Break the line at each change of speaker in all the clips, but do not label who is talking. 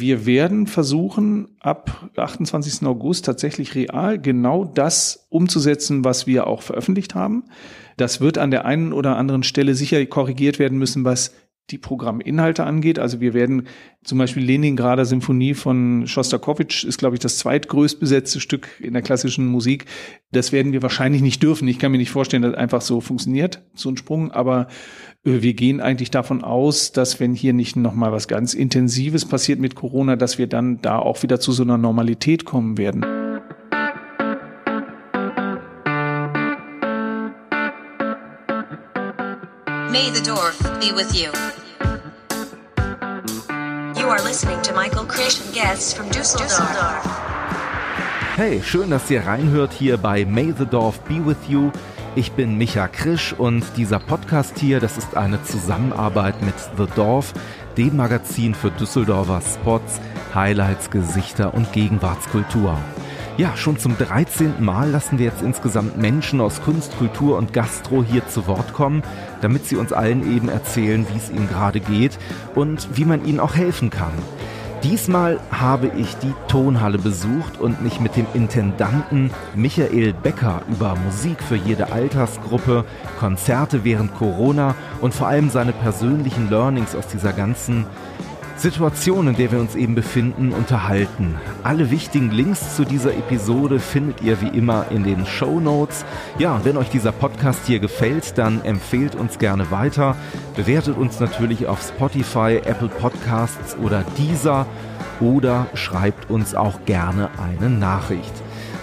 Wir werden versuchen, ab 28. August tatsächlich real genau das umzusetzen, was wir auch veröffentlicht haben. Das wird an der einen oder anderen Stelle sicher korrigiert werden müssen, was die Programminhalte angeht. Also wir werden zum Beispiel Leningrader Symphonie von Schostakowitsch ist, glaube ich, das zweitgrößt besetzte Stück in der klassischen Musik. Das werden wir wahrscheinlich nicht dürfen. Ich kann mir nicht vorstellen, dass einfach so funktioniert, so ein Sprung. Aber äh, wir gehen eigentlich davon aus, dass wenn hier nicht nochmal was ganz Intensives passiert mit Corona, dass wir dann da auch wieder zu so einer Normalität kommen werden. May the Dorf be with you.
You are listening to Michael and guests from Düsseldorf. Hey, schön, dass ihr reinhört hier bei May the Dorf be with you. Ich bin Micha Krisch und dieser Podcast hier, das ist eine Zusammenarbeit mit The Dorf, dem Magazin für Düsseldorfer Spots, Highlights, Gesichter und Gegenwartskultur. Ja, schon zum 13. Mal lassen wir jetzt insgesamt Menschen aus Kunst, Kultur und Gastro hier zu Wort kommen, damit sie uns allen eben erzählen, wie es ihnen gerade geht und wie man ihnen auch helfen kann. Diesmal habe ich die Tonhalle besucht und mich mit dem Intendanten Michael Becker über Musik für jede Altersgruppe, Konzerte während Corona und vor allem seine persönlichen Learnings aus dieser ganzen Situation, in der wir uns eben befinden, unterhalten. Alle wichtigen Links zu dieser Episode findet ihr wie immer in den Show Notes. Ja, wenn euch dieser Podcast hier gefällt, dann empfehlt uns gerne weiter. Bewertet uns natürlich auf Spotify, Apple Podcasts oder Deezer oder schreibt uns auch gerne eine Nachricht.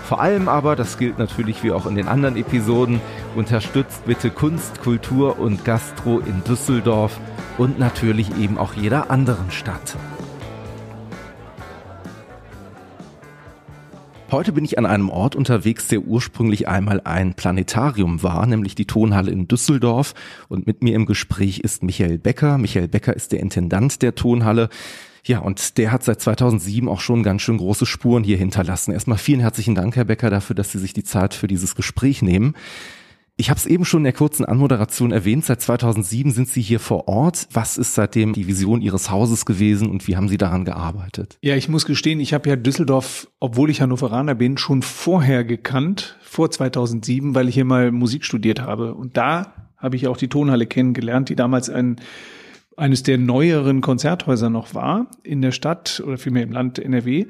Vor allem aber, das gilt natürlich wie auch in den anderen Episoden, unterstützt bitte Kunst, Kultur und Gastro in Düsseldorf und natürlich eben auch jeder anderen Stadt. Heute bin ich an einem Ort unterwegs, der ursprünglich einmal ein Planetarium war, nämlich die Tonhalle in Düsseldorf. Und mit mir im Gespräch ist Michael Becker. Michael Becker ist der Intendant der Tonhalle. Ja, und der hat seit 2007 auch schon ganz schön große Spuren hier hinterlassen. Erstmal vielen herzlichen Dank, Herr Becker, dafür, dass Sie sich die Zeit für dieses Gespräch nehmen. Ich habe es eben schon in der kurzen Anmoderation erwähnt. Seit 2007 sind Sie hier vor Ort. Was ist seitdem die Vision Ihres Hauses gewesen und wie haben Sie daran gearbeitet?
Ja, ich muss gestehen, ich habe ja Düsseldorf, obwohl ich Hannoveraner bin, schon vorher gekannt, vor 2007, weil ich hier mal Musik studiert habe. Und da habe ich auch die Tonhalle kennengelernt, die damals ein eines der neueren Konzerthäuser noch war in der Stadt oder vielmehr im Land NRW.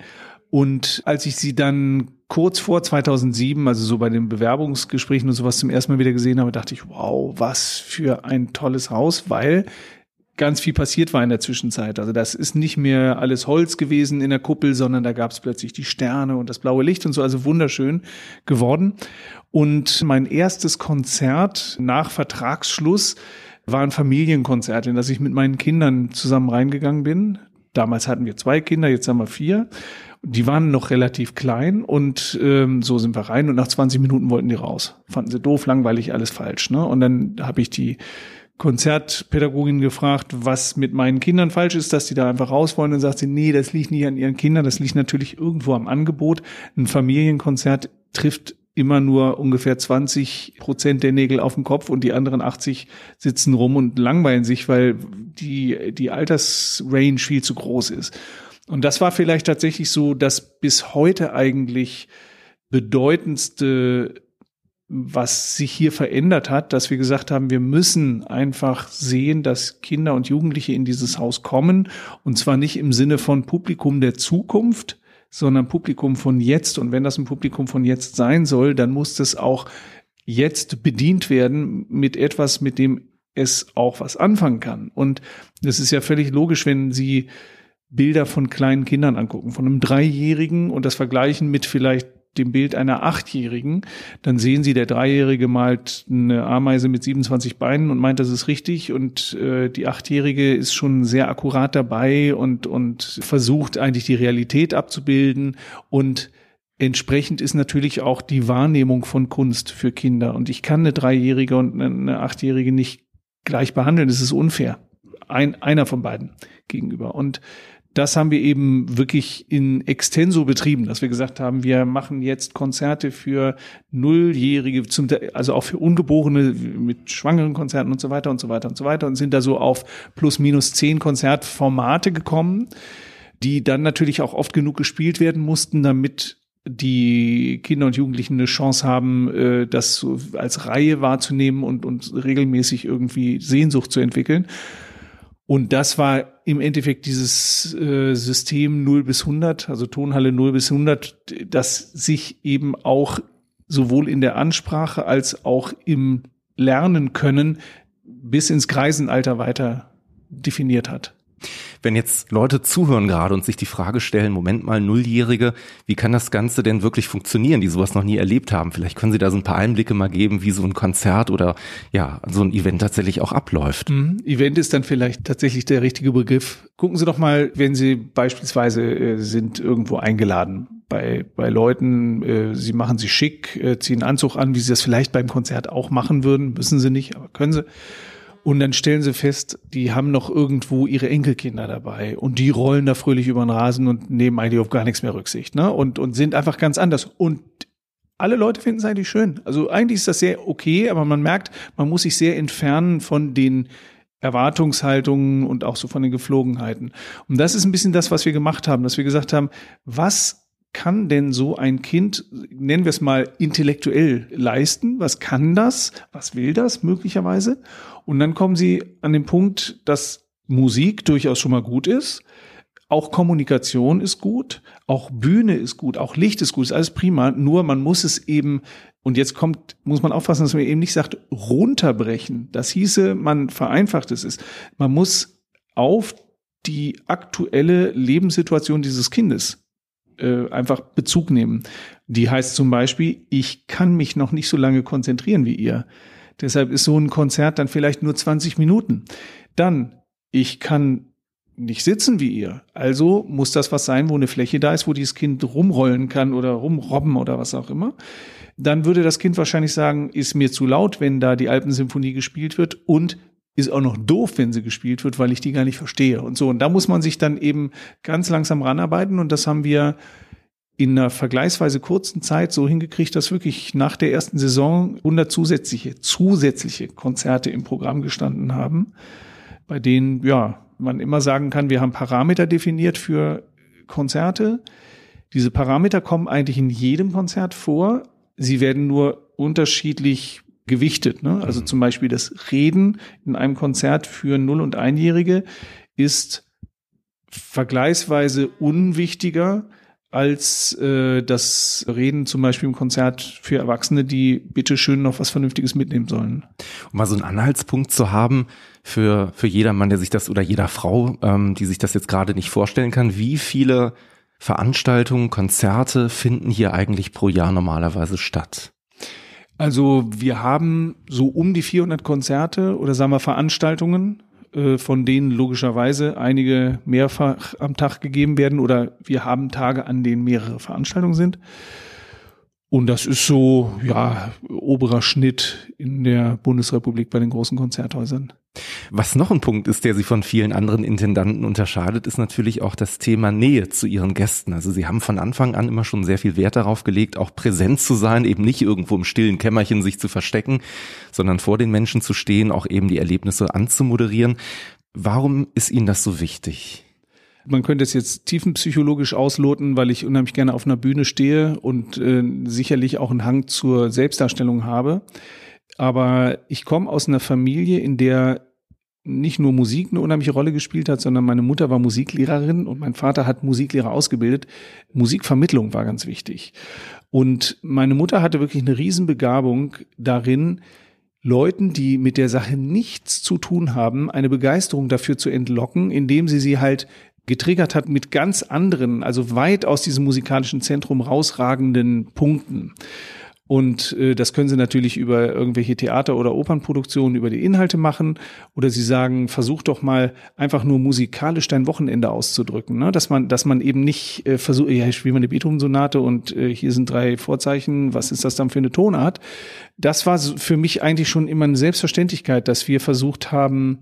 Und als ich sie dann kurz vor 2007, also so bei den Bewerbungsgesprächen und sowas zum ersten Mal wieder gesehen habe, dachte ich, wow, was für ein tolles Haus, weil ganz viel passiert war in der Zwischenzeit. Also das ist nicht mehr alles Holz gewesen in der Kuppel, sondern da gab es plötzlich die Sterne und das blaue Licht und so, also wunderschön geworden. Und mein erstes Konzert nach Vertragsschluss war ein Familienkonzert, in das ich mit meinen Kindern zusammen reingegangen bin. Damals hatten wir zwei Kinder, jetzt haben wir vier. Die waren noch relativ klein und ähm, so sind wir rein und nach 20 Minuten wollten die raus. Fanden sie doof, langweilig, alles falsch. Ne? Und dann habe ich die Konzertpädagogin gefragt, was mit meinen Kindern falsch ist, dass die da einfach raus wollen. Und sagt sie, nee, das liegt nicht an ihren Kindern, das liegt natürlich irgendwo am Angebot. Ein Familienkonzert trifft immer nur ungefähr 20 Prozent der Nägel auf dem Kopf und die anderen 80 sitzen rum und langweilen sich, weil die, die Altersrange viel zu groß ist. Und das war vielleicht tatsächlich so das bis heute eigentlich bedeutendste, was sich hier verändert hat, dass wir gesagt haben, wir müssen einfach sehen, dass Kinder und Jugendliche in dieses Haus kommen. Und zwar nicht im Sinne von Publikum der Zukunft, sondern Publikum von jetzt. Und wenn das ein Publikum von jetzt sein soll, dann muss das auch jetzt bedient werden mit etwas, mit dem es auch was anfangen kann. Und das ist ja völlig logisch, wenn Sie Bilder von kleinen Kindern angucken, von einem Dreijährigen und das vergleichen mit vielleicht dem Bild einer Achtjährigen, dann sehen Sie, der Dreijährige malt eine Ameise mit 27 Beinen und meint, das ist richtig und äh, die Achtjährige ist schon sehr akkurat dabei und, und versucht eigentlich die Realität abzubilden und Entsprechend ist natürlich auch die Wahrnehmung von Kunst für Kinder. Und ich kann eine Dreijährige und eine Achtjährige nicht gleich behandeln. Das ist unfair. Ein, einer von beiden gegenüber. Und das haben wir eben wirklich in extenso betrieben, dass wir gesagt haben, wir machen jetzt Konzerte für Nulljährige, also auch für Ungeborene mit schwangeren Konzerten und so weiter und so weiter und so weiter und sind da so auf plus minus zehn Konzertformate gekommen die dann natürlich auch oft genug gespielt werden mussten, damit die Kinder und Jugendlichen eine Chance haben, äh, das als Reihe wahrzunehmen und, und regelmäßig irgendwie Sehnsucht zu entwickeln. Und das war im Endeffekt dieses äh, System 0 bis 100, also Tonhalle 0 bis 100, das sich eben auch sowohl in der Ansprache als auch im Lernen können bis ins Kreisenalter weiter definiert hat.
Wenn jetzt Leute zuhören gerade und sich die Frage stellen, Moment mal, Nulljährige, wie kann das Ganze denn wirklich funktionieren, die sowas noch nie erlebt haben? Vielleicht können Sie da so ein paar Einblicke mal geben, wie so ein Konzert oder ja, so ein Event tatsächlich auch abläuft.
Mhm. Event ist dann vielleicht tatsächlich der richtige Begriff. Gucken Sie doch mal, wenn Sie beispielsweise äh, sind irgendwo eingeladen bei, bei Leuten, äh, sie machen sich schick, äh, ziehen Anzug an, wie sie das vielleicht beim Konzert auch machen würden, müssen sie nicht, aber können sie. Und dann stellen sie fest, die haben noch irgendwo ihre Enkelkinder dabei und die rollen da fröhlich über den Rasen und nehmen eigentlich auf gar nichts mehr Rücksicht, ne? Und, und sind einfach ganz anders. Und alle Leute finden es eigentlich schön. Also eigentlich ist das sehr okay, aber man merkt, man muss sich sehr entfernen von den Erwartungshaltungen und auch so von den Geflogenheiten. Und das ist ein bisschen das, was wir gemacht haben, dass wir gesagt haben, was kann denn so ein Kind, nennen wir es mal, intellektuell leisten? Was kann das? Was will das möglicherweise? Und dann kommen sie an den Punkt, dass Musik durchaus schon mal gut ist. Auch Kommunikation ist gut, auch Bühne ist gut, auch Licht ist gut, ist alles prima. Nur man muss es eben, und jetzt kommt, muss man aufpassen, dass man eben nicht sagt, runterbrechen. Das hieße, man vereinfacht es ist. Man muss auf die aktuelle Lebenssituation dieses Kindes äh, einfach Bezug nehmen. Die heißt zum Beispiel, ich kann mich noch nicht so lange konzentrieren wie ihr. Deshalb ist so ein Konzert dann vielleicht nur 20 Minuten. Dann, ich kann nicht sitzen wie ihr. Also muss das was sein, wo eine Fläche da ist, wo dieses Kind rumrollen kann oder rumrobben oder was auch immer. Dann würde das Kind wahrscheinlich sagen, ist mir zu laut, wenn da die Alpensymphonie gespielt wird und ist auch noch doof, wenn sie gespielt wird, weil ich die gar nicht verstehe und so. Und da muss man sich dann eben ganz langsam ranarbeiten und das haben wir in einer vergleichsweise kurzen Zeit so hingekriegt, dass wirklich nach der ersten Saison 100 zusätzliche, zusätzliche Konzerte im Programm gestanden haben, bei denen, ja, man immer sagen kann, wir haben Parameter definiert für Konzerte. Diese Parameter kommen eigentlich in jedem Konzert vor. Sie werden nur unterschiedlich gewichtet. Ne? Also mhm. zum Beispiel das Reden in einem Konzert für Null- und Einjährige ist vergleichsweise unwichtiger als äh, das Reden zum Beispiel im Konzert für Erwachsene, die bitte schön noch was Vernünftiges mitnehmen sollen.
Um mal so einen Anhaltspunkt zu haben für, für jedermann, der sich das oder jeder Frau, ähm, die sich das jetzt gerade nicht vorstellen kann, wie viele Veranstaltungen, Konzerte finden hier eigentlich pro Jahr normalerweise statt?
Also wir haben so um die 400 Konzerte oder sagen wir Veranstaltungen, äh, von denen logischerweise einige mehrfach am Tag gegeben werden oder wir haben Tage, an denen mehrere Veranstaltungen sind. Und das ist so, ja, oberer Schnitt in der Bundesrepublik bei den großen Konzerthäusern.
Was noch ein Punkt ist, der sie von vielen anderen Intendanten unterscheidet, ist natürlich auch das Thema Nähe zu ihren Gästen. Also sie haben von Anfang an immer schon sehr viel Wert darauf gelegt, auch präsent zu sein, eben nicht irgendwo im stillen Kämmerchen sich zu verstecken, sondern vor den Menschen zu stehen, auch eben die Erlebnisse anzumoderieren. Warum ist Ihnen das so wichtig?
man könnte es jetzt tiefenpsychologisch ausloten, weil ich unheimlich gerne auf einer Bühne stehe und äh, sicherlich auch einen Hang zur Selbstdarstellung habe. Aber ich komme aus einer Familie, in der nicht nur Musik eine unheimliche Rolle gespielt hat, sondern meine Mutter war Musiklehrerin und mein Vater hat Musiklehrer ausgebildet. Musikvermittlung war ganz wichtig. Und meine Mutter hatte wirklich eine Riesenbegabung darin, Leuten, die mit der Sache nichts zu tun haben, eine Begeisterung dafür zu entlocken, indem sie sie halt getriggert hat mit ganz anderen, also weit aus diesem musikalischen Zentrum rausragenden Punkten. Und äh, das können Sie natürlich über irgendwelche Theater- oder Opernproduktionen, über die Inhalte machen. Oder Sie sagen, versuch doch mal einfach nur musikalisch dein Wochenende auszudrücken. Ne? Dass man, dass man eben nicht äh, versucht, ja, ich spiele mal eine Beethoven-Sonate und äh, hier sind drei Vorzeichen, was ist das dann für eine Tonart? Das war für mich eigentlich schon immer eine Selbstverständlichkeit, dass wir versucht haben,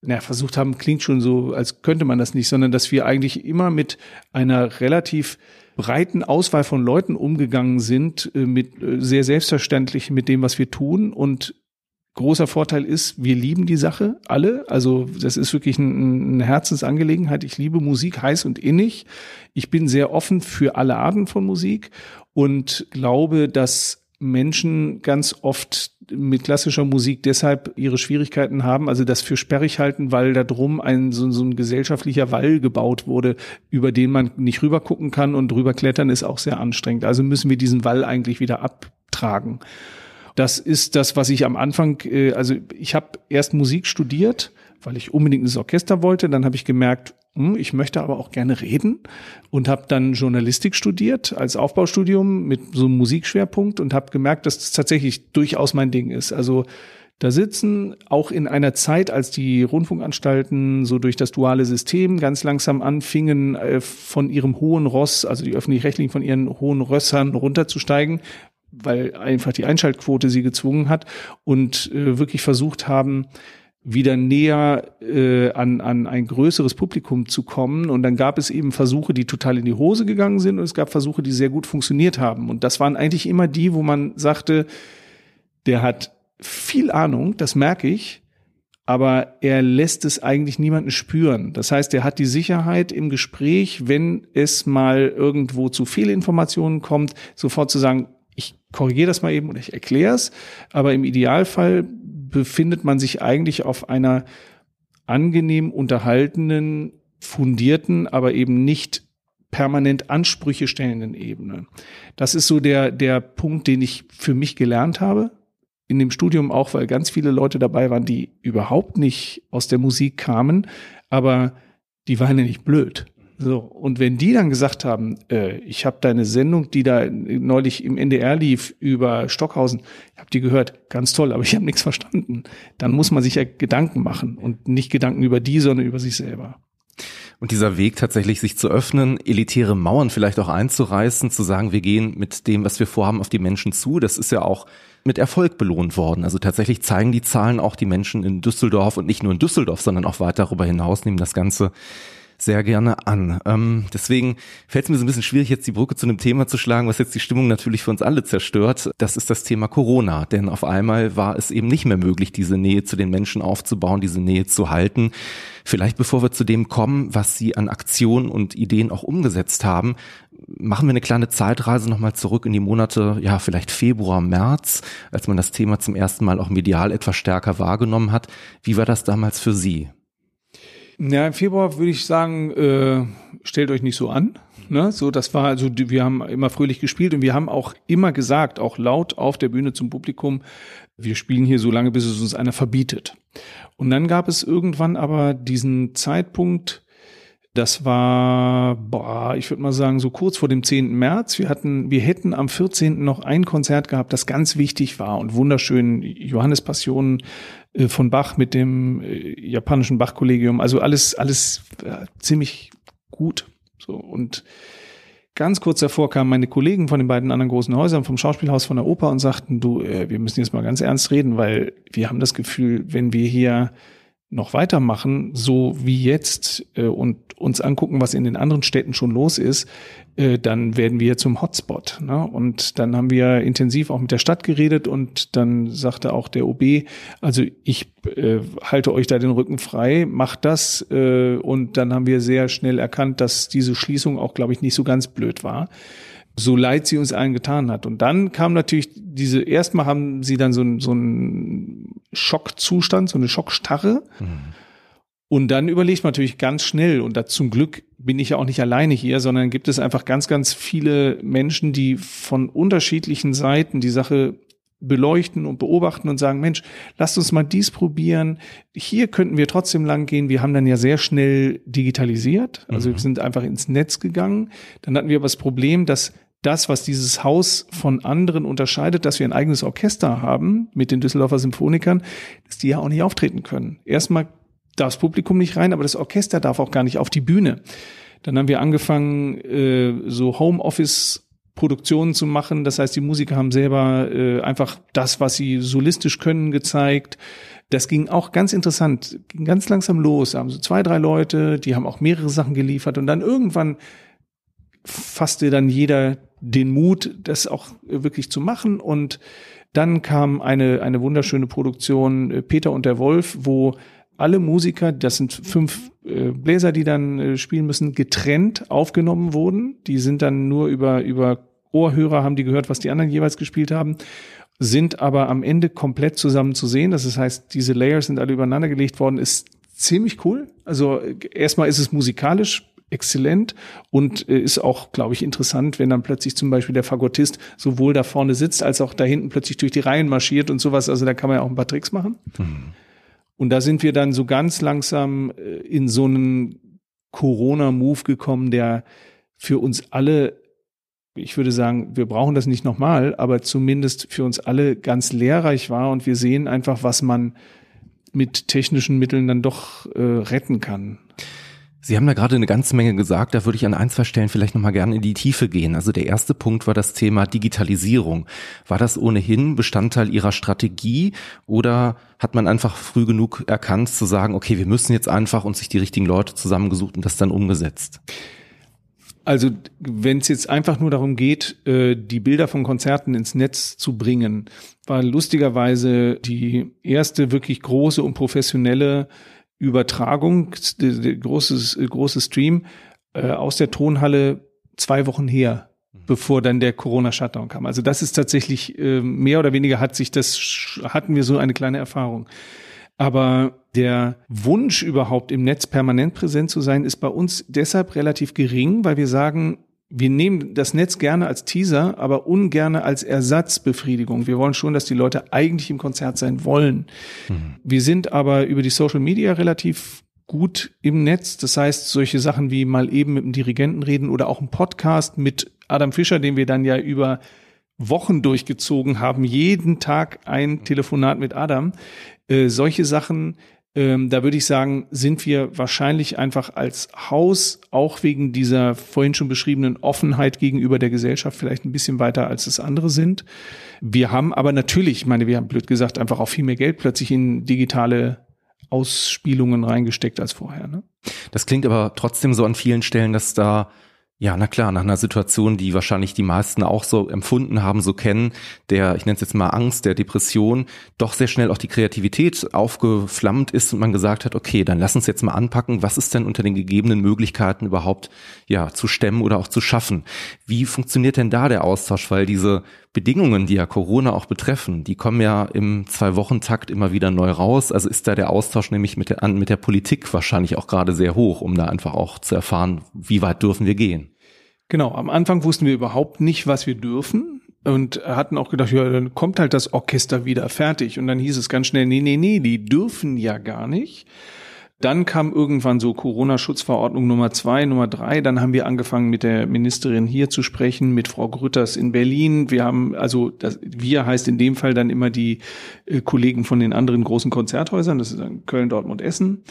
na, versucht haben, klingt schon so, als könnte man das nicht, sondern dass wir eigentlich immer mit einer relativ breiten Auswahl von Leuten umgegangen sind, äh, mit äh, sehr selbstverständlich mit dem, was wir tun und großer Vorteil ist, wir lieben die Sache alle. Also das ist wirklich ein, eine Herzensangelegenheit. Ich liebe Musik heiß und innig. Ich bin sehr offen für alle Arten von Musik und glaube, dass Menschen ganz oft mit klassischer Musik deshalb ihre Schwierigkeiten haben, also das für sperrig halten, weil da drum ein so, so ein gesellschaftlicher Wall gebaut wurde, über den man nicht rüber gucken kann und drüber klettern ist auch sehr anstrengend. Also müssen wir diesen Wall eigentlich wieder abtragen. Das ist das, was ich am Anfang, äh, also ich habe erst Musik studiert, weil ich unbedingt ins Orchester wollte. Dann habe ich gemerkt, hm, ich möchte aber auch gerne reden und habe dann Journalistik studiert als Aufbaustudium mit so einem Musikschwerpunkt und habe gemerkt, dass das tatsächlich durchaus mein Ding ist. Also da sitzen auch in einer Zeit, als die Rundfunkanstalten so durch das duale System ganz langsam anfingen, äh, von ihrem hohen Ross, also die öffentlich-rechtlichen von ihren hohen Rössern runterzusteigen, weil einfach die Einschaltquote sie gezwungen hat und äh, wirklich versucht haben, wieder näher äh, an, an ein größeres Publikum zu kommen. Und dann gab es eben Versuche, die total in die Hose gegangen sind und es gab Versuche, die sehr gut funktioniert haben. Und das waren eigentlich immer die, wo man sagte, der hat viel Ahnung, das merke ich, aber er lässt es eigentlich niemanden spüren. Das heißt, er hat die Sicherheit im Gespräch, wenn es mal irgendwo zu Fehlinformationen kommt, sofort zu sagen, ich korrigiere das mal eben oder ich erkläre es, aber im Idealfall befindet man sich eigentlich auf einer angenehm unterhaltenen, fundierten, aber eben nicht permanent Ansprüche stellenden Ebene. Das ist so der, der Punkt, den ich für mich gelernt habe. In dem Studium auch, weil ganz viele Leute dabei waren, die überhaupt nicht aus der Musik kamen, aber die waren ja nicht blöd. So, und wenn die dann gesagt haben, äh, ich habe deine Sendung, die da neulich im NDR lief über Stockhausen, ich habe die gehört, ganz toll, aber ich habe nichts verstanden, dann muss man sich ja Gedanken machen und nicht Gedanken über die, sondern über sich selber.
Und dieser Weg tatsächlich sich zu öffnen, elitäre Mauern vielleicht auch einzureißen, zu sagen, wir gehen mit dem, was wir vorhaben, auf die Menschen zu, das ist ja auch mit Erfolg belohnt worden. Also tatsächlich zeigen die Zahlen auch die Menschen in Düsseldorf und nicht nur in Düsseldorf, sondern auch weit darüber hinaus nehmen das Ganze sehr gerne an. Ähm, deswegen fällt es mir so ein bisschen schwierig, jetzt die Brücke zu einem Thema zu schlagen, was jetzt die Stimmung natürlich für uns alle zerstört. Das ist das Thema Corona. Denn auf einmal war es eben nicht mehr möglich, diese Nähe zu den Menschen aufzubauen, diese Nähe zu halten. Vielleicht bevor wir zu dem kommen, was Sie an Aktionen und Ideen auch umgesetzt haben, machen wir eine kleine Zeitreise nochmal zurück in die Monate, ja, vielleicht Februar, März, als man das Thema zum ersten Mal auch medial etwas stärker wahrgenommen hat. Wie war das damals für Sie?
Ja, im Februar würde ich sagen, äh, stellt euch nicht so an. Ne? So, das war also, wir haben immer fröhlich gespielt und wir haben auch immer gesagt, auch laut auf der Bühne zum Publikum, wir spielen hier so lange, bis es uns einer verbietet. Und dann gab es irgendwann aber diesen Zeitpunkt, das war, boah, ich würde mal sagen, so kurz vor dem 10. März. Wir hatten, wir hätten am 14. noch ein Konzert gehabt, das ganz wichtig war und wunderschön Johannes Passion äh, von Bach mit dem äh, japanischen Bach-Kollegium. Also alles, alles äh, ziemlich gut. So und ganz kurz davor kamen meine Kollegen von den beiden anderen großen Häusern vom Schauspielhaus von der Oper und sagten, du, äh, wir müssen jetzt mal ganz ernst reden, weil wir haben das Gefühl, wenn wir hier noch weitermachen, so wie jetzt, äh, und uns angucken, was in den anderen Städten schon los ist, äh, dann werden wir zum Hotspot. Ne? Und dann haben wir intensiv auch mit der Stadt geredet und dann sagte auch der OB, also ich äh, halte euch da den Rücken frei, macht das. Äh, und dann haben wir sehr schnell erkannt, dass diese Schließung auch, glaube ich, nicht so ganz blöd war so leid sie uns allen getan hat. Und dann kam natürlich diese, erstmal haben sie dann so, so einen Schockzustand, so eine Schockstarre. Mhm. Und dann überlegt man natürlich ganz schnell, und da zum Glück bin ich ja auch nicht alleine hier, sondern gibt es einfach ganz, ganz viele Menschen, die von unterschiedlichen Seiten die Sache beleuchten und beobachten und sagen, Mensch, lasst uns mal dies probieren. Hier könnten wir trotzdem lang gehen. Wir haben dann ja sehr schnell digitalisiert. Also mhm. wir sind einfach ins Netz gegangen. Dann hatten wir aber das Problem, dass das, was dieses Haus von anderen unterscheidet, dass wir ein eigenes Orchester haben mit den Düsseldorfer Symphonikern, dass die ja auch nicht auftreten können. Erstmal darf das Publikum nicht rein, aber das Orchester darf auch gar nicht auf die Bühne. Dann haben wir angefangen, äh, so Homeoffice Produktionen zu machen. Das heißt, die Musiker haben selber äh, einfach das, was sie solistisch können, gezeigt. Das ging auch ganz interessant, ging ganz langsam los. Da haben so zwei, drei Leute, die haben auch mehrere Sachen geliefert und dann irgendwann fasste dann jeder den Mut, das auch wirklich zu machen und Dann kam eine, eine wunderschöne Produktion äh, Peter und der Wolf, wo alle Musiker, das sind fünf äh, Bläser, die dann äh, spielen müssen, getrennt aufgenommen wurden. Die sind dann nur über, über Ohrhörer, haben die gehört, was die anderen jeweils gespielt haben, sind aber am Ende komplett zusammen zu sehen. Das heißt, diese Layers sind alle übereinander gelegt worden, ist ziemlich cool. Also erstmal ist es musikalisch exzellent und äh, ist auch, glaube ich, interessant, wenn dann plötzlich zum Beispiel der Fagottist sowohl da vorne sitzt, als auch da hinten plötzlich durch die Reihen marschiert und sowas. Also da kann man ja auch ein paar Tricks machen. Mhm. Und da sind wir dann so ganz langsam äh, in so einen Corona-Move gekommen, der für uns alle, ich würde sagen, wir brauchen das nicht nochmal, aber zumindest für uns alle ganz lehrreich war und wir sehen einfach, was man mit technischen Mitteln dann doch äh, retten kann.
Sie haben da gerade eine ganze Menge gesagt, da würde ich an ein, zwei Stellen vielleicht nochmal gerne in die Tiefe gehen. Also der erste Punkt war das Thema Digitalisierung. War das ohnehin Bestandteil Ihrer Strategie oder hat man einfach früh genug erkannt zu sagen, okay, wir müssen jetzt einfach und sich die richtigen Leute zusammengesucht und das dann umgesetzt?
Also wenn es jetzt einfach nur darum geht, äh, die Bilder von Konzerten ins Netz zu bringen, war lustigerweise die erste wirklich große und professionelle Übertragung, großes, großes Stream äh, aus der Tonhalle zwei Wochen her, mhm. bevor dann der Corona-Shutdown kam. Also das ist tatsächlich äh, mehr oder weniger hat sich das, hatten wir so eine kleine Erfahrung. Aber der Wunsch überhaupt im Netz permanent präsent zu sein, ist bei uns deshalb relativ gering, weil wir sagen, wir nehmen das Netz gerne als Teaser, aber ungerne als Ersatzbefriedigung. Wir wollen schon, dass die Leute eigentlich im Konzert sein wollen. Mhm. Wir sind aber über die Social Media relativ gut im Netz. Das heißt, solche Sachen wie mal eben mit dem Dirigenten reden oder auch ein Podcast mit Adam Fischer, den wir dann ja über Wochen durchgezogen haben, jeden Tag ein Telefonat mit Adam. Äh, solche Sachen ähm, da würde ich sagen, sind wir wahrscheinlich einfach als Haus auch wegen dieser vorhin schon beschriebenen Offenheit gegenüber der Gesellschaft vielleicht ein bisschen weiter, als es andere sind. Wir haben aber natürlich, ich meine, wir haben blöd gesagt, einfach auch viel mehr Geld plötzlich in digitale Ausspielungen reingesteckt als vorher. Ne?
Das klingt aber trotzdem so an vielen Stellen, dass da ja, na klar, nach einer Situation, die wahrscheinlich die meisten auch so empfunden haben, so kennen, der, ich nenne es jetzt mal Angst, der Depression, doch sehr schnell auch die Kreativität aufgeflammt ist und man gesagt hat, okay, dann lass uns jetzt mal anpacken, was ist denn unter den gegebenen Möglichkeiten überhaupt, ja, zu stemmen oder auch zu schaffen? Wie funktioniert denn da der Austausch? Weil diese Bedingungen, die ja Corona auch betreffen, die kommen ja im Zwei-Wochen-Takt immer wieder neu raus. Also ist da der Austausch nämlich mit der, mit der Politik wahrscheinlich auch gerade sehr hoch, um da einfach auch zu erfahren, wie weit dürfen wir gehen.
Genau, am Anfang wussten wir überhaupt nicht, was wir dürfen und hatten auch gedacht, ja, dann kommt halt das Orchester wieder fertig. Und dann hieß es ganz schnell, nee, nee, nee, die dürfen ja gar nicht. Dann kam irgendwann so Corona-Schutzverordnung Nummer zwei, Nummer drei. Dann haben wir angefangen mit der Ministerin hier zu sprechen, mit Frau Grütters in Berlin. Wir haben, also das, wir heißt in dem Fall dann immer die äh, Kollegen von den anderen großen Konzerthäusern, das ist dann Köln, Dortmund, Essen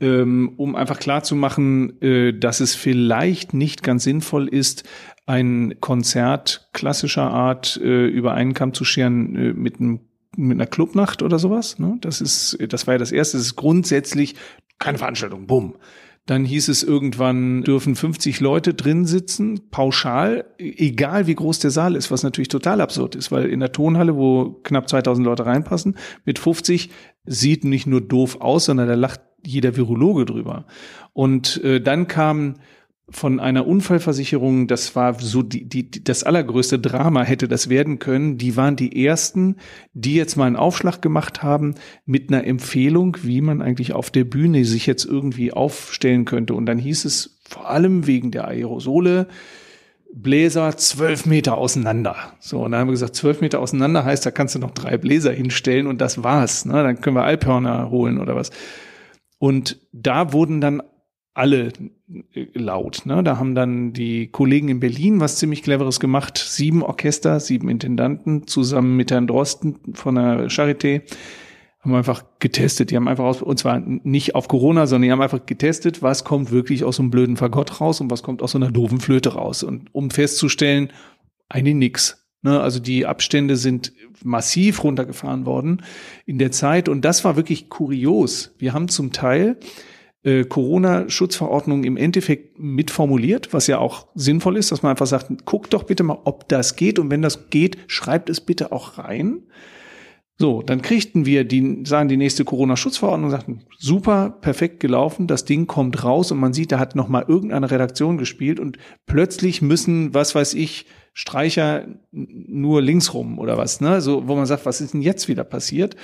ähm, um einfach klar zu machen, äh, dass es vielleicht nicht ganz sinnvoll ist, ein Konzert klassischer Art äh, über einen Kamm zu scheren äh, mit einem mit einer Clubnacht oder sowas. Ne? Das ist, das war ja das erste. Das ist grundsätzlich keine Veranstaltung. Bumm. Dann hieß es irgendwann, dürfen 50 Leute drin sitzen, pauschal, egal wie groß der Saal ist, was natürlich total absurd ist, weil in der Tonhalle, wo knapp 2000 Leute reinpassen, mit 50 sieht nicht nur doof aus, sondern da lacht jeder Virologe drüber. Und äh, dann kam von einer Unfallversicherung, das war so die, die, das allergrößte Drama hätte das werden können. Die waren die ersten, die jetzt mal einen Aufschlag gemacht haben mit einer Empfehlung, wie man eigentlich auf der Bühne sich jetzt irgendwie aufstellen könnte. Und dann hieß es vor allem wegen der Aerosole, Bläser zwölf Meter auseinander. So, und dann haben wir gesagt, zwölf Meter auseinander heißt, da kannst du noch drei Bläser hinstellen und das war's. Ne? Dann können wir Alphörner holen oder was. Und da wurden dann alle laut. Ne? Da haben dann die Kollegen in Berlin was ziemlich Cleveres gemacht. Sieben Orchester, sieben Intendanten zusammen mit Herrn Drosten von der Charité haben einfach getestet. Die haben einfach aus, und zwar nicht auf Corona, sondern die haben einfach getestet, was kommt wirklich aus so einem blöden Fagott raus und was kommt aus so einer doofen Flöte raus. Und um festzustellen, eigentlich nix. Ne? Also die Abstände sind massiv runtergefahren worden in der Zeit. Und das war wirklich kurios. Wir haben zum Teil äh, Corona-Schutzverordnung im Endeffekt mitformuliert, was ja auch sinnvoll ist, dass man einfach sagt, guckt doch bitte mal, ob das geht und wenn das geht, schreibt es bitte auch rein. So, dann kriegten wir die, sagen die nächste Corona-Schutzverordnung sagten, super, perfekt gelaufen, das Ding kommt raus und man sieht, da hat noch mal irgendeine Redaktion gespielt und plötzlich müssen, was weiß ich, Streicher nur links rum oder was, ne? So, wo man sagt, was ist denn jetzt wieder passiert?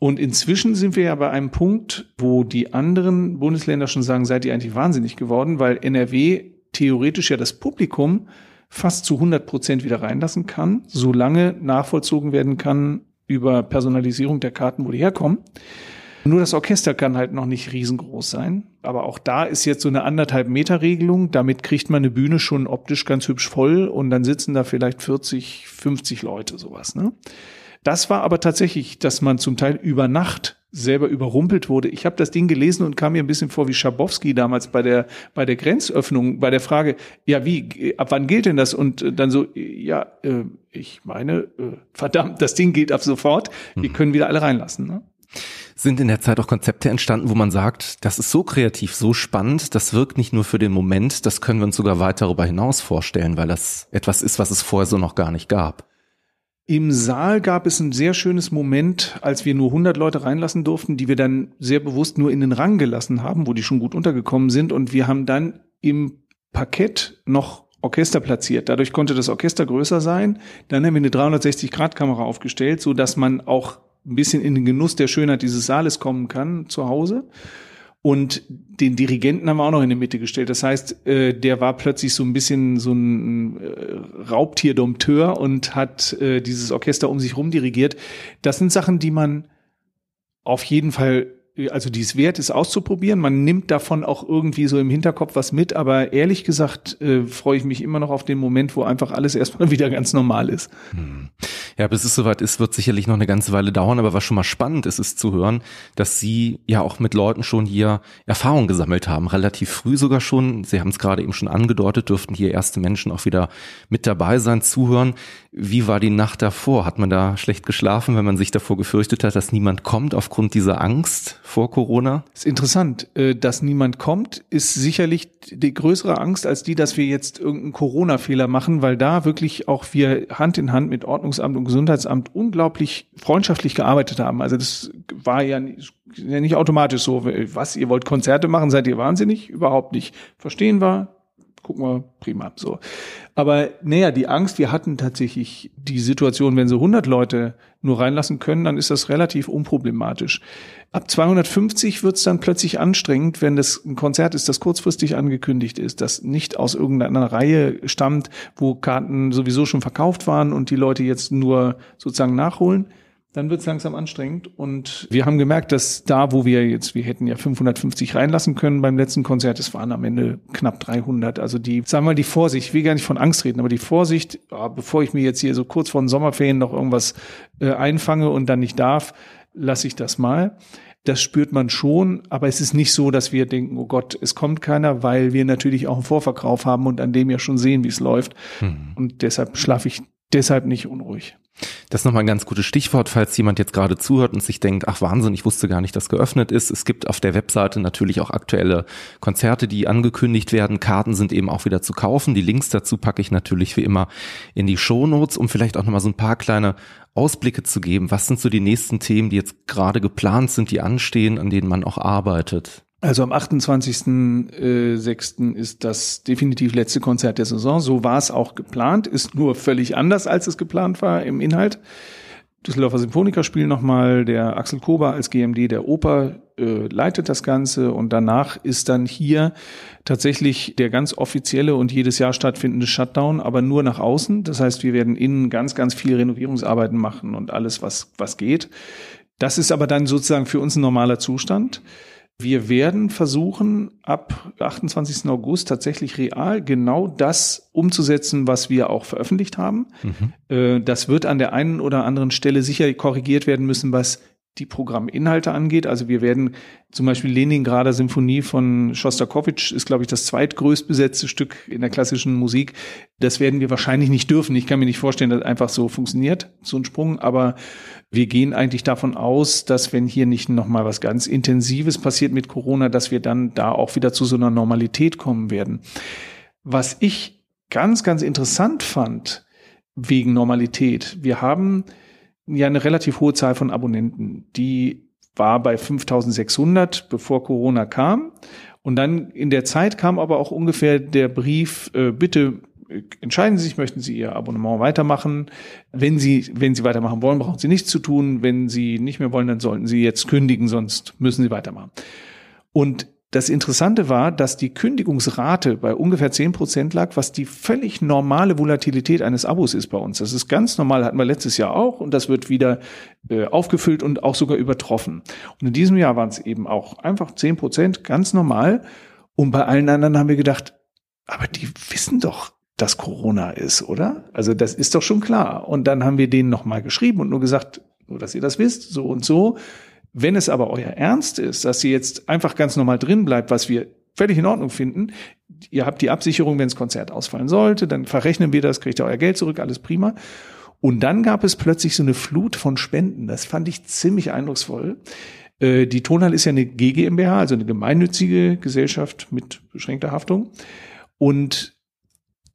Und inzwischen sind wir ja bei einem Punkt, wo die anderen Bundesländer schon sagen, seid ihr eigentlich wahnsinnig geworden, weil NRW theoretisch ja das Publikum fast zu 100 Prozent wieder reinlassen kann, solange nachvollzogen werden kann über Personalisierung der Karten, wo die herkommen. Nur das Orchester kann halt noch nicht riesengroß sein. Aber auch da ist jetzt so eine anderthalb Meter Regelung. Damit kriegt man eine Bühne schon optisch ganz hübsch voll und dann sitzen da vielleicht 40, 50 Leute, sowas. Ne? Das war aber tatsächlich, dass man zum Teil über Nacht selber überrumpelt wurde. Ich habe das Ding gelesen und kam mir ein bisschen vor wie Schabowski damals bei der bei der Grenzöffnung, bei der Frage, ja wie, ab wann gilt denn das? Und äh, dann so, ja, äh, ich meine, äh, verdammt, das Ding gilt ab sofort. Wir mhm. können wieder alle reinlassen. Ne?
Sind in der Zeit auch Konzepte entstanden, wo man sagt, das ist so kreativ, so spannend, das wirkt nicht nur für den Moment, das können wir uns sogar weit darüber hinaus vorstellen, weil das etwas ist, was es vorher so noch gar nicht gab.
Im Saal gab es ein sehr schönes Moment, als wir nur 100 Leute reinlassen durften, die wir dann sehr bewusst nur in den Rang gelassen haben, wo die schon gut untergekommen sind. Und wir haben dann im Parkett noch Orchester platziert. Dadurch konnte das Orchester größer sein. Dann haben wir eine 360-Grad-Kamera aufgestellt, so dass man auch ein bisschen in den Genuss der Schönheit dieses Saales kommen kann zu Hause. Und den Dirigenten haben wir auch noch in die Mitte gestellt. Das heißt, äh, der war plötzlich so ein bisschen so ein äh, Raubtierdompteur und hat äh, dieses Orchester um sich rum dirigiert. Das sind Sachen, die man auf jeden Fall also die es wert ist auszuprobieren. Man nimmt davon auch irgendwie so im Hinterkopf was mit, aber ehrlich gesagt äh, freue ich mich immer noch auf den Moment, wo einfach alles erstmal wieder ganz normal ist. Hm.
Ja, bis es soweit ist, wird sicherlich noch eine ganze Weile dauern, aber was schon mal spannend ist, ist zu hören, dass Sie ja auch mit Leuten schon hier Erfahrung gesammelt haben, relativ früh sogar schon. Sie haben es gerade eben schon angedeutet, dürften hier erste Menschen auch wieder mit dabei sein, zuhören. Wie war die Nacht davor? Hat man da schlecht geschlafen, wenn man sich davor gefürchtet hat, dass niemand kommt aufgrund dieser Angst vor Corona?
ist interessant. Äh, dass niemand kommt, ist sicherlich die größere Angst als die, dass wir jetzt irgendeinen Corona-Fehler machen, weil da wirklich auch wir Hand in Hand mit Ordnungsamt und Gesundheitsamt unglaublich freundschaftlich gearbeitet haben. Also das war ja nicht automatisch so, was, ihr wollt Konzerte machen, seid ihr wahnsinnig? Überhaupt nicht. Verstehen wir, gucken wir, prima, so. Aber naja, die Angst, wir hatten tatsächlich die Situation, wenn sie 100 Leute nur reinlassen können, dann ist das relativ unproblematisch. Ab 250 wird es dann plötzlich anstrengend, wenn das ein Konzert ist, das kurzfristig angekündigt ist, das nicht aus irgendeiner Reihe stammt, wo Karten sowieso schon verkauft waren und die Leute jetzt nur sozusagen nachholen dann wird es langsam anstrengend. Und wir haben gemerkt, dass da, wo wir jetzt, wir hätten ja 550 reinlassen können beim letzten Konzert, es waren am Ende knapp 300. Also die, sagen wir mal, die Vorsicht, ich will gar nicht von Angst reden, aber die Vorsicht, bevor ich mir jetzt hier so kurz vor den Sommerferien noch irgendwas äh, einfange und dann nicht darf, lasse ich das mal. Das spürt man schon, aber es ist nicht so, dass wir denken, oh Gott, es kommt keiner, weil wir natürlich auch einen Vorverkauf haben und an dem ja schon sehen, wie es läuft. Hm. Und deshalb schlafe ich deshalb nicht unruhig.
Das ist nochmal ein ganz gutes Stichwort, falls jemand jetzt gerade zuhört und sich denkt, ach Wahnsinn, ich wusste gar nicht, dass geöffnet ist. Es gibt auf der Webseite natürlich auch aktuelle Konzerte, die angekündigt werden. Karten sind eben auch wieder zu kaufen. Die Links dazu packe ich natürlich wie immer in die Shownotes, um vielleicht auch nochmal so ein paar kleine Ausblicke zu geben. Was sind so die nächsten Themen, die jetzt gerade geplant sind, die anstehen, an denen man auch arbeitet?
Also am 28.06. ist das definitiv letzte Konzert der Saison. So war es auch geplant, ist nur völlig anders, als es geplant war im Inhalt. Düsseldorfer Symphoniker spielen nochmal, der Axel Kober als GMD der Oper äh, leitet das Ganze und danach ist dann hier tatsächlich der ganz offizielle und jedes Jahr stattfindende Shutdown, aber nur nach außen. Das heißt, wir werden innen ganz, ganz viele Renovierungsarbeiten machen und alles, was, was geht. Das ist aber dann sozusagen für uns ein normaler Zustand. Wir werden versuchen, ab 28. August tatsächlich real genau das umzusetzen, was wir auch veröffentlicht haben. Mhm. Äh, das wird an der einen oder anderen Stelle sicher korrigiert werden müssen, was die Programminhalte angeht. Also wir werden zum Beispiel Leningrader Symphonie von Schostakowitsch ist, glaube ich, das zweitgrößt besetzte Stück in der klassischen Musik. Das werden wir wahrscheinlich nicht dürfen. Ich kann mir nicht vorstellen, dass einfach so funktioniert, so ein Sprung. Aber wir gehen eigentlich davon aus, dass wenn hier nicht nochmal was ganz Intensives passiert mit Corona, dass wir dann da auch wieder zu so einer Normalität kommen werden. Was ich ganz, ganz interessant fand wegen Normalität. Wir haben ja eine relativ hohe Zahl von Abonnenten. Die war bei 5600, bevor Corona kam. Und dann in der Zeit kam aber auch ungefähr der Brief, äh, bitte äh, entscheiden Sie sich, möchten Sie Ihr Abonnement weitermachen. Wenn Sie, wenn Sie weitermachen wollen, brauchen Sie nichts zu tun. Wenn Sie nicht mehr wollen, dann sollten Sie jetzt kündigen, sonst müssen Sie weitermachen. Und das Interessante war, dass die Kündigungsrate bei ungefähr zehn Prozent lag, was die völlig normale Volatilität eines Abos ist bei uns. Das ist ganz normal, hatten wir letztes Jahr auch und das wird wieder äh, aufgefüllt und auch sogar übertroffen. Und in diesem Jahr waren es eben auch einfach zehn Prozent, ganz normal. Und bei allen anderen haben wir gedacht, aber die wissen doch, dass Corona ist, oder? Also das ist doch schon klar. Und dann haben wir denen nochmal geschrieben und nur gesagt, nur dass ihr das wisst, so und so wenn es aber euer Ernst ist, dass ihr jetzt einfach ganz normal drin bleibt, was wir völlig in Ordnung finden, ihr habt die Absicherung, wenn das Konzert ausfallen sollte, dann verrechnen wir das, kriegt ihr euer Geld zurück, alles prima. Und dann gab es plötzlich so eine Flut von Spenden. Das fand ich ziemlich eindrucksvoll. Äh, die Tonhall ist ja eine GGMBH, also eine gemeinnützige Gesellschaft mit beschränkter Haftung. Und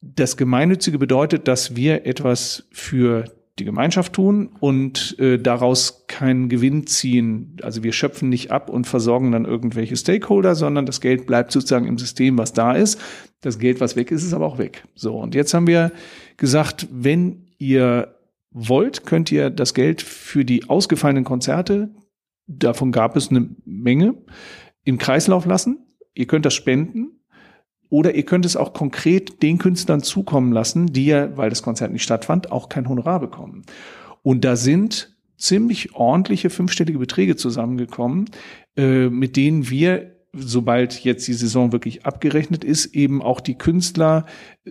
das Gemeinnützige bedeutet, dass wir etwas für die Gemeinschaft tun und äh, daraus keinen Gewinn ziehen. Also wir schöpfen nicht ab und versorgen dann irgendwelche Stakeholder, sondern das Geld bleibt sozusagen im System, was da ist. Das Geld, was weg ist, ist aber auch weg. So, und jetzt haben wir gesagt, wenn ihr wollt, könnt ihr das Geld für die ausgefallenen Konzerte, davon gab es eine Menge, im Kreislauf lassen. Ihr könnt das spenden oder ihr könnt es auch konkret den Künstlern zukommen lassen, die ja, weil das Konzert nicht stattfand, auch kein Honorar bekommen. Und da sind ziemlich ordentliche fünfstellige Beträge zusammengekommen, äh, mit denen wir sobald jetzt die Saison wirklich abgerechnet ist, eben auch die Künstler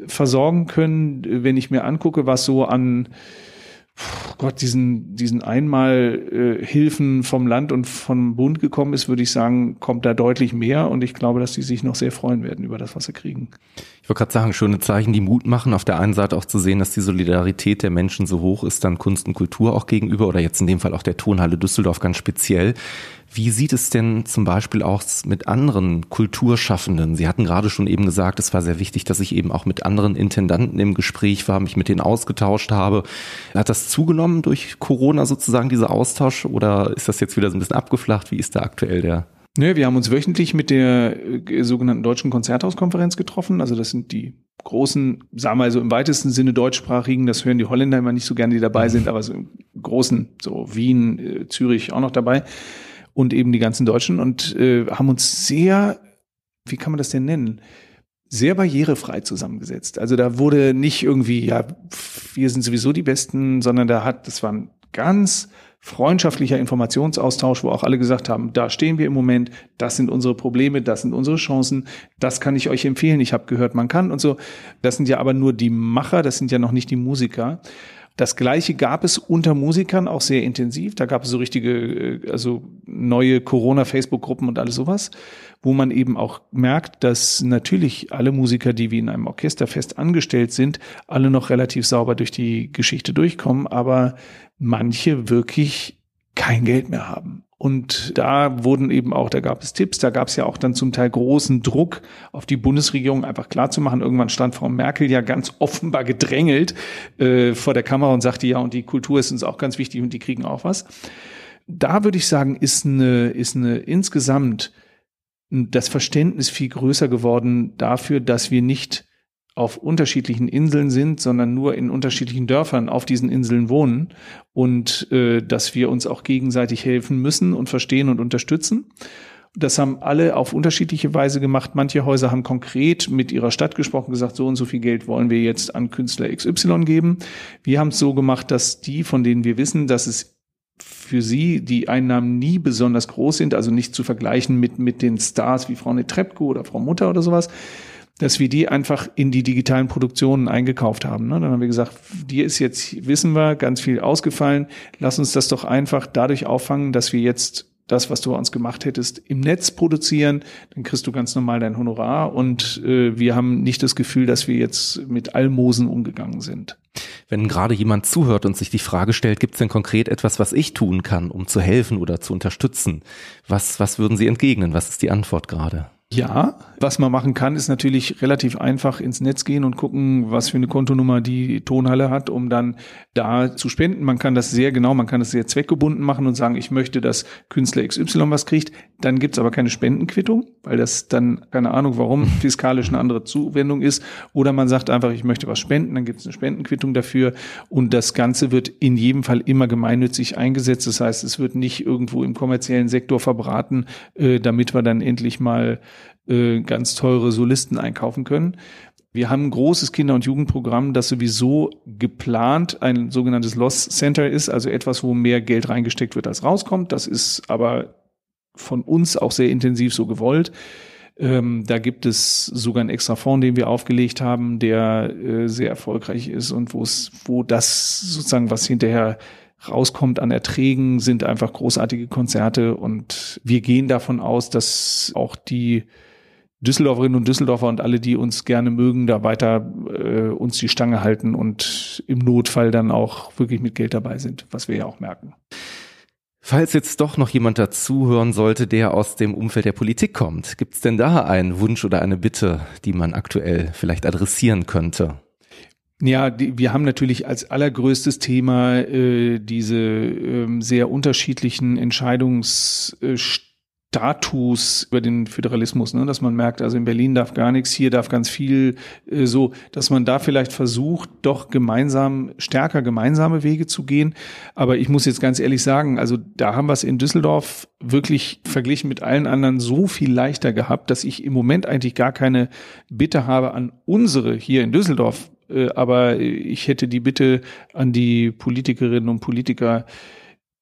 versorgen können. Wenn ich mir angucke, was so an Gott, diesen, diesen einmal äh, Hilfen vom Land und vom Bund gekommen ist, würde ich sagen, kommt da deutlich mehr und ich glaube, dass die sich noch sehr freuen werden über das, was sie kriegen.
Ich wollte gerade sagen, schöne Zeichen, die Mut machen, auf der einen Seite auch zu sehen, dass die Solidarität der Menschen so hoch ist, dann Kunst und Kultur auch gegenüber oder jetzt in dem Fall auch der Tonhalle Düsseldorf ganz speziell. Wie sieht es denn zum Beispiel auch mit anderen Kulturschaffenden? Sie hatten gerade schon eben gesagt, es war sehr wichtig, dass ich eben auch mit anderen Intendanten im Gespräch war, mich mit denen ausgetauscht habe. Hat das zugenommen durch Corona sozusagen, dieser Austausch, oder ist das jetzt wieder so ein bisschen abgeflacht? Wie ist da aktuell der
Nö, wir haben uns wöchentlich mit der äh, sogenannten Deutschen Konzerthauskonferenz getroffen. Also das sind die großen, sagen wir mal so im weitesten Sinne deutschsprachigen, das hören die Holländer immer nicht so gerne, die dabei sind, aber so im großen, so Wien, äh, Zürich auch noch dabei und eben die ganzen Deutschen und äh, haben uns sehr, wie kann man das denn nennen? sehr barrierefrei zusammengesetzt. Also da wurde nicht irgendwie, ja, wir sind sowieso die Besten, sondern da hat, das war ein ganz freundschaftlicher Informationsaustausch, wo auch alle gesagt haben, da stehen wir im Moment, das sind unsere Probleme, das sind unsere Chancen, das kann ich euch empfehlen. Ich habe gehört, man kann und so. Das sind ja aber nur die Macher, das sind ja noch nicht die Musiker. Das Gleiche gab es unter Musikern auch sehr intensiv. Da gab es so richtige, äh, also neue Corona-Facebook-Gruppen und alles sowas, wo man eben auch merkt, dass natürlich alle Musiker, die wie in einem Orchester fest angestellt sind, alle noch relativ sauber durch die Geschichte durchkommen, aber manche wirklich kein Geld mehr haben. Und da wurden eben auch, da gab es Tipps, da gab es ja auch dann zum Teil großen Druck auf die Bundesregierung, einfach klarzumachen. Irgendwann stand Frau Merkel ja ganz offenbar gedrängelt äh, vor der Kamera und sagte, ja, und die Kultur ist uns auch ganz wichtig und die kriegen auch was. Da würde ich sagen, ist eine, ist eine insgesamt das Verständnis viel größer geworden dafür, dass wir nicht auf unterschiedlichen Inseln sind, sondern nur in unterschiedlichen Dörfern auf diesen Inseln wohnen und äh, dass wir uns auch gegenseitig helfen müssen und verstehen und unterstützen. Das haben alle auf unterschiedliche Weise gemacht. Manche Häuser haben konkret mit ihrer Stadt gesprochen, gesagt, so und so viel Geld wollen wir jetzt an Künstler XY geben. Wir haben es so gemacht, dass die, von denen wir wissen, dass es für sie die Einnahmen nie besonders groß sind, also nicht zu vergleichen mit, mit den Stars wie Frau Netrebko oder Frau Mutter oder sowas, dass wir die einfach in die digitalen Produktionen eingekauft haben. Ne? Dann haben wir gesagt, dir ist jetzt, wissen wir, ganz viel ausgefallen. Lass uns das doch einfach dadurch auffangen, dass wir jetzt das, was du bei uns gemacht hättest, im Netz produzieren, dann kriegst du ganz normal dein Honorar und äh, wir haben nicht das Gefühl, dass wir jetzt mit Almosen umgegangen sind.
Wenn gerade jemand zuhört und sich die Frage stellt, gibt es denn konkret etwas, was ich tun kann, um zu helfen oder zu unterstützen? Was, was würden Sie entgegnen? Was ist die Antwort gerade?
Ja, was man machen kann, ist natürlich relativ einfach ins Netz gehen und gucken, was für eine Kontonummer die Tonhalle hat, um dann da zu spenden. Man kann das sehr genau, man kann das sehr zweckgebunden machen und sagen, ich möchte, dass Künstler XY was kriegt. Dann gibt's aber keine Spendenquittung, weil das dann, keine Ahnung warum, fiskalisch eine andere Zuwendung ist. Oder man sagt einfach, ich möchte was spenden, dann gibt's eine Spendenquittung dafür. Und das Ganze wird in jedem Fall immer gemeinnützig eingesetzt. Das heißt, es wird nicht irgendwo im kommerziellen Sektor verbraten, äh, damit wir dann endlich mal äh, ganz teure Solisten einkaufen können. Wir haben ein großes Kinder- und Jugendprogramm, das sowieso geplant ein sogenanntes Loss Center ist, also etwas, wo mehr Geld reingesteckt wird, als rauskommt. Das ist aber von uns auch sehr intensiv so gewollt. Ähm, da gibt es sogar einen extra Fonds, den wir aufgelegt haben, der äh, sehr erfolgreich ist und wo es, wo das sozusagen, was hinterher rauskommt an Erträgen, sind einfach großartige Konzerte und wir gehen davon aus, dass auch die Düsseldorferinnen und Düsseldorfer und alle, die uns gerne mögen, da weiter äh, uns die Stange halten und im Notfall dann auch wirklich mit Geld dabei sind, was wir ja auch merken.
Falls jetzt doch noch jemand dazuhören sollte, der aus dem Umfeld der Politik kommt, gibt es denn da einen Wunsch oder eine Bitte, die man aktuell vielleicht adressieren könnte?
Ja, die, wir haben natürlich als allergrößtes Thema äh, diese äh, sehr unterschiedlichen Entscheidungs äh, Status über den Föderalismus, ne? dass man merkt, also in Berlin darf gar nichts, hier darf ganz viel äh, so, dass man da vielleicht versucht, doch gemeinsam, stärker gemeinsame Wege zu gehen. Aber ich muss jetzt ganz ehrlich sagen, also da haben wir es in Düsseldorf wirklich verglichen mit allen anderen so viel leichter gehabt, dass ich im Moment eigentlich gar keine Bitte habe an unsere hier in Düsseldorf, äh, aber ich hätte die Bitte an die Politikerinnen und Politiker,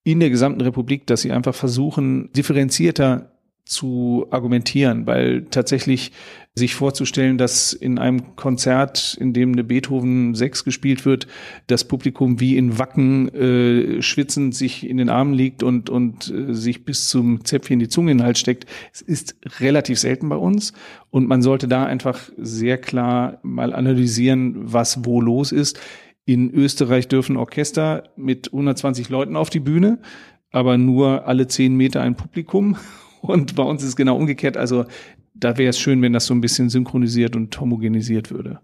in der gesamten Republik, dass sie einfach versuchen, differenzierter zu argumentieren, weil tatsächlich sich vorzustellen, dass in einem Konzert, in dem eine Beethoven 6 gespielt wird, das Publikum wie in Wacken äh, schwitzend sich in den Armen liegt und, und äh, sich bis zum Zäpfchen die Zunge in den Hals steckt, es ist relativ selten bei uns. Und man sollte da einfach sehr klar mal analysieren, was wo los ist. In Österreich dürfen Orchester mit 120 Leuten auf die Bühne, aber nur alle zehn Meter ein Publikum. Und bei uns ist es genau umgekehrt. Also da wäre es schön, wenn das so ein bisschen synchronisiert und homogenisiert würde.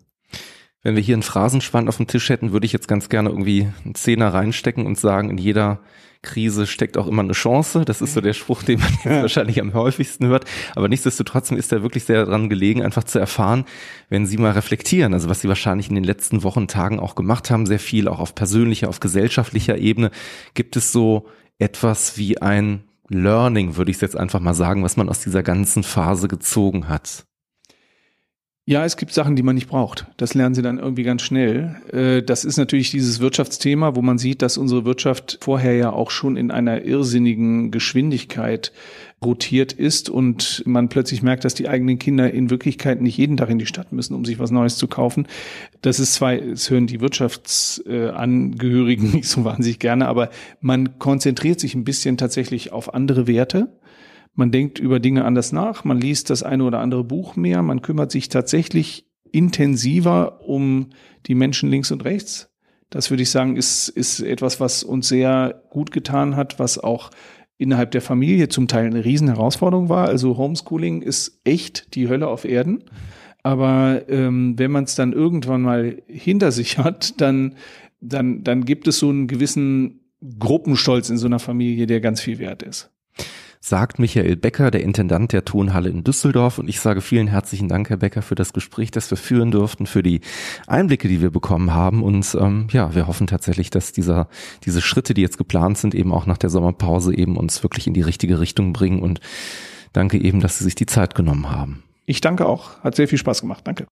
Wenn wir hier einen Phrasenschwand auf dem Tisch hätten, würde ich jetzt ganz gerne irgendwie einen Zehner reinstecken und sagen, in jeder Krise steckt auch immer eine Chance. Das ist so der Spruch, den man jetzt wahrscheinlich am häufigsten hört. Aber nichtsdestotrotz ist er wirklich sehr daran gelegen, einfach zu erfahren, wenn Sie mal reflektieren, also was Sie wahrscheinlich in den letzten Wochen, Tagen auch gemacht haben, sehr viel, auch auf persönlicher, auf gesellschaftlicher Ebene. Gibt es so etwas wie ein Learning, würde ich jetzt einfach mal sagen, was man aus dieser ganzen Phase gezogen hat?
Ja, es gibt Sachen, die man nicht braucht. Das lernen sie dann irgendwie ganz schnell. Äh, das ist natürlich dieses Wirtschaftsthema, wo man sieht, dass unsere Wirtschaft vorher ja auch schon in einer irrsinnigen Geschwindigkeit rotiert ist und man plötzlich merkt, dass die eigenen Kinder in Wirklichkeit nicht jeden Tag in die Stadt müssen, um sich was Neues zu kaufen. Das ist zwar, es hören die Wirtschaftsangehörigen nicht so wahnsinnig gerne, aber man konzentriert sich ein bisschen tatsächlich auf andere Werte man denkt über Dinge anders nach, man liest das eine oder andere Buch mehr, man kümmert sich tatsächlich intensiver um die Menschen links und rechts. Das würde ich sagen, ist, ist etwas, was uns sehr gut getan hat, was auch innerhalb der Familie zum Teil eine Riesenherausforderung war. Also Homeschooling ist echt die Hölle auf Erden. Aber ähm, wenn man es dann irgendwann mal hinter sich hat, dann, dann, dann gibt es so einen gewissen Gruppenstolz in so einer Familie, der ganz viel wert ist
sagt Michael Becker, der Intendant der Tonhalle in Düsseldorf. Und ich sage vielen herzlichen Dank, Herr Becker, für das Gespräch, das wir führen durften, für die Einblicke, die wir bekommen haben. Und ähm, ja, wir hoffen tatsächlich, dass dieser, diese Schritte, die jetzt geplant sind, eben auch nach der Sommerpause eben uns wirklich in die richtige Richtung bringen. Und danke eben, dass Sie sich die Zeit genommen haben.
Ich danke auch. Hat sehr viel Spaß gemacht. Danke.